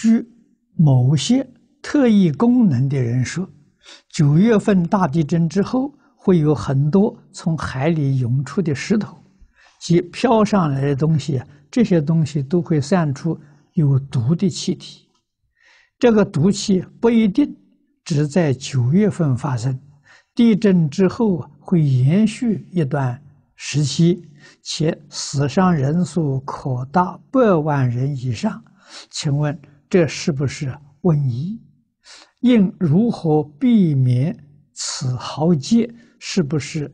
据某些特异功能的人说，九月份大地震之后，会有很多从海里涌出的石头及飘上来的东西，这些东西都会散出有毒的气体。这个毒气不一定只在九月份发生，地震之后会延续一段时期，且死伤人数可达百万人以上。请问这是不是瘟疫？应如何避免此浩劫？是不是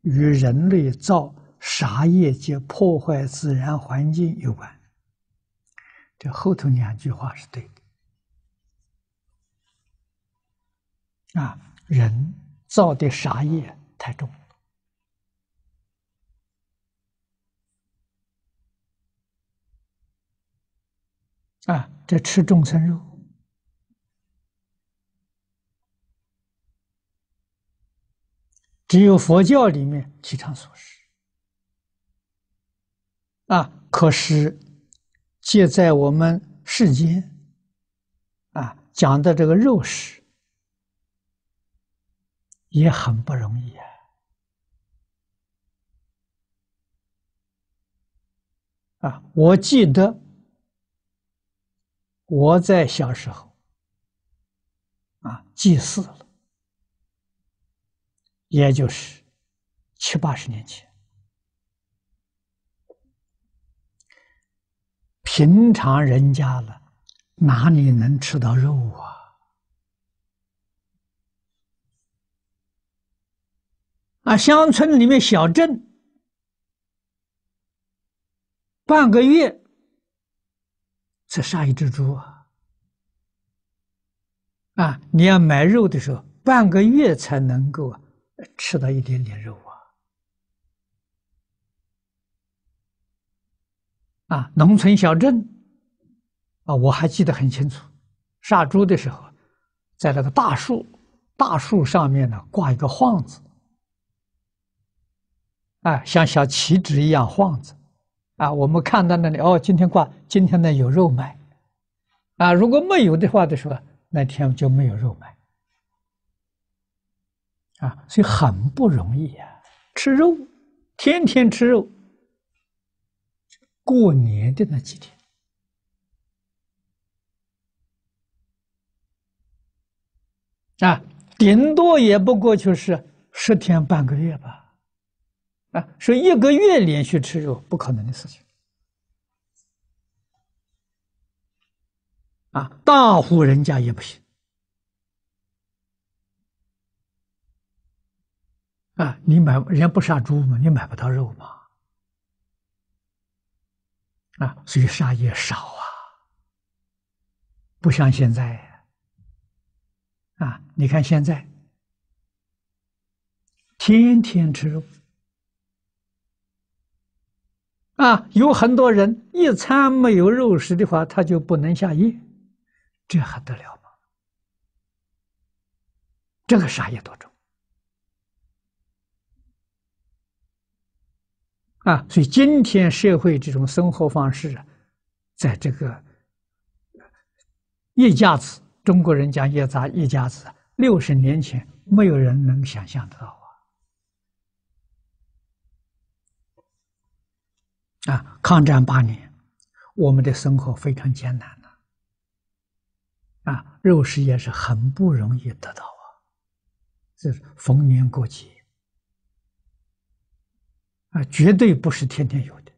与人类造杀业及破坏自然环境有关？这后头两句话是对的。啊，人造的杀业太重。啊，这吃众生肉，只有佛教里面提倡素食。啊，可是，借在我们世间，啊，讲的这个肉食，也很不容易啊。啊，我记得。我在小时候，啊，祭祀了，也就是七八十年前。平常人家了，哪里能吃到肉啊？啊，乡村里面小镇，半个月。才杀一只猪啊！啊，你要买肉的时候，半个月才能够吃到一点点肉啊！啊，农村小镇啊，我还记得很清楚，杀猪的时候，在那个大树大树上面呢挂一个幌子，啊，像小旗帜一样幌子。啊，我们看到那里哦，今天挂，今天呢有肉卖，啊，如果没有的话的时候，那天就没有肉卖，啊，所以很不容易呀，吃肉，天天吃肉，过年的那几天，啊，顶多也不过就是十天半个月吧。啊，说一个月连续吃肉不可能的事情。啊，大户人家也不行。啊，你买人家不杀猪嘛，你买不到肉嘛。啊，所以杀也少啊，不像现在。啊，你看现在，天天吃肉。啊，有很多人一餐没有肉食的话，他就不能下咽，这还得了吗？这个杀业多重啊！所以今天社会这种生活方式啊，在这个一家子，中国人讲一家一家子，六十年前没有人能想象得到。啊，抗战八年，我们的生活非常艰难呐。啊，肉食也是很不容易得到啊，这是逢年过节啊，绝对不是天天有的。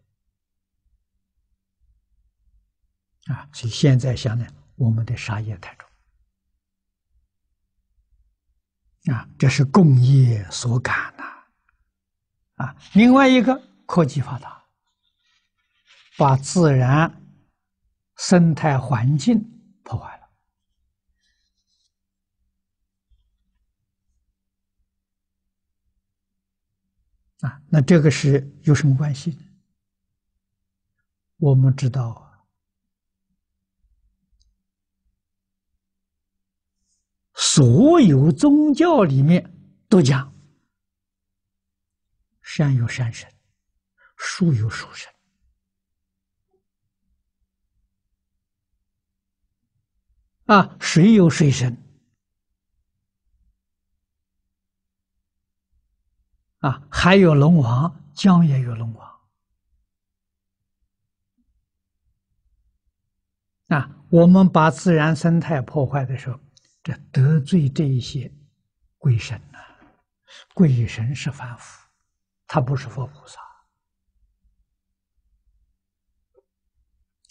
啊，所以现在想呢，我们的杀业太重。啊，这是共业所感呐。啊，另外一个科技发达。把自然生态环境破坏了啊！那这个是有什么关系呢？我们知道，所有宗教里面都讲，山有山神，树有树神。啊，水有水深，啊，海有龙王，江也有龙王，啊，我们把自然生态破坏的时候，这得罪这一些鬼神呐，鬼神是凡夫，他不是佛菩萨，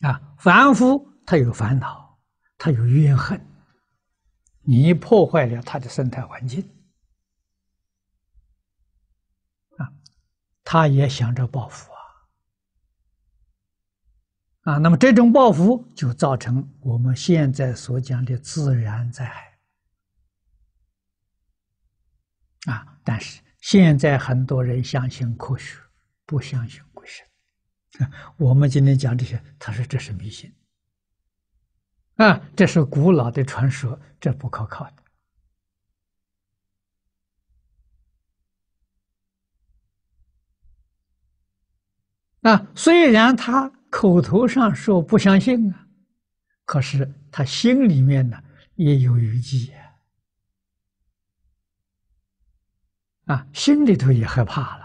啊，凡夫他有烦恼。他有怨恨，你破坏了他的生态环境，啊，他也想着报复啊，啊，那么这种报复就造成我们现在所讲的自然灾害，啊，但是现在很多人相信科学，不相信鬼神，我们今天讲这些，他说这是迷信。啊，这是古老的传说，这不可靠的。啊，虽然他口头上说不相信啊，可是他心里面呢也有余悸啊，心里头也害怕了。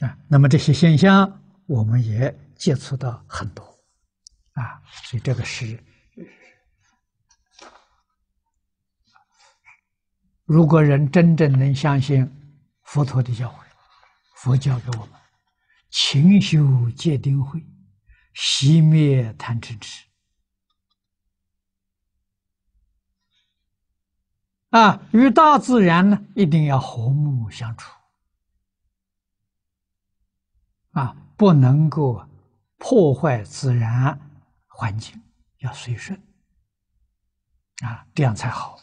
啊，那么这些现象，我们也接触到很多，啊，所以这个是，如果人真正能相信佛陀的教诲，佛教给我们勤修戒定慧，熄灭贪嗔痴，啊，与大自然呢一定要和睦相处。啊，不能够破坏自然环境，要随顺，啊，这样才好。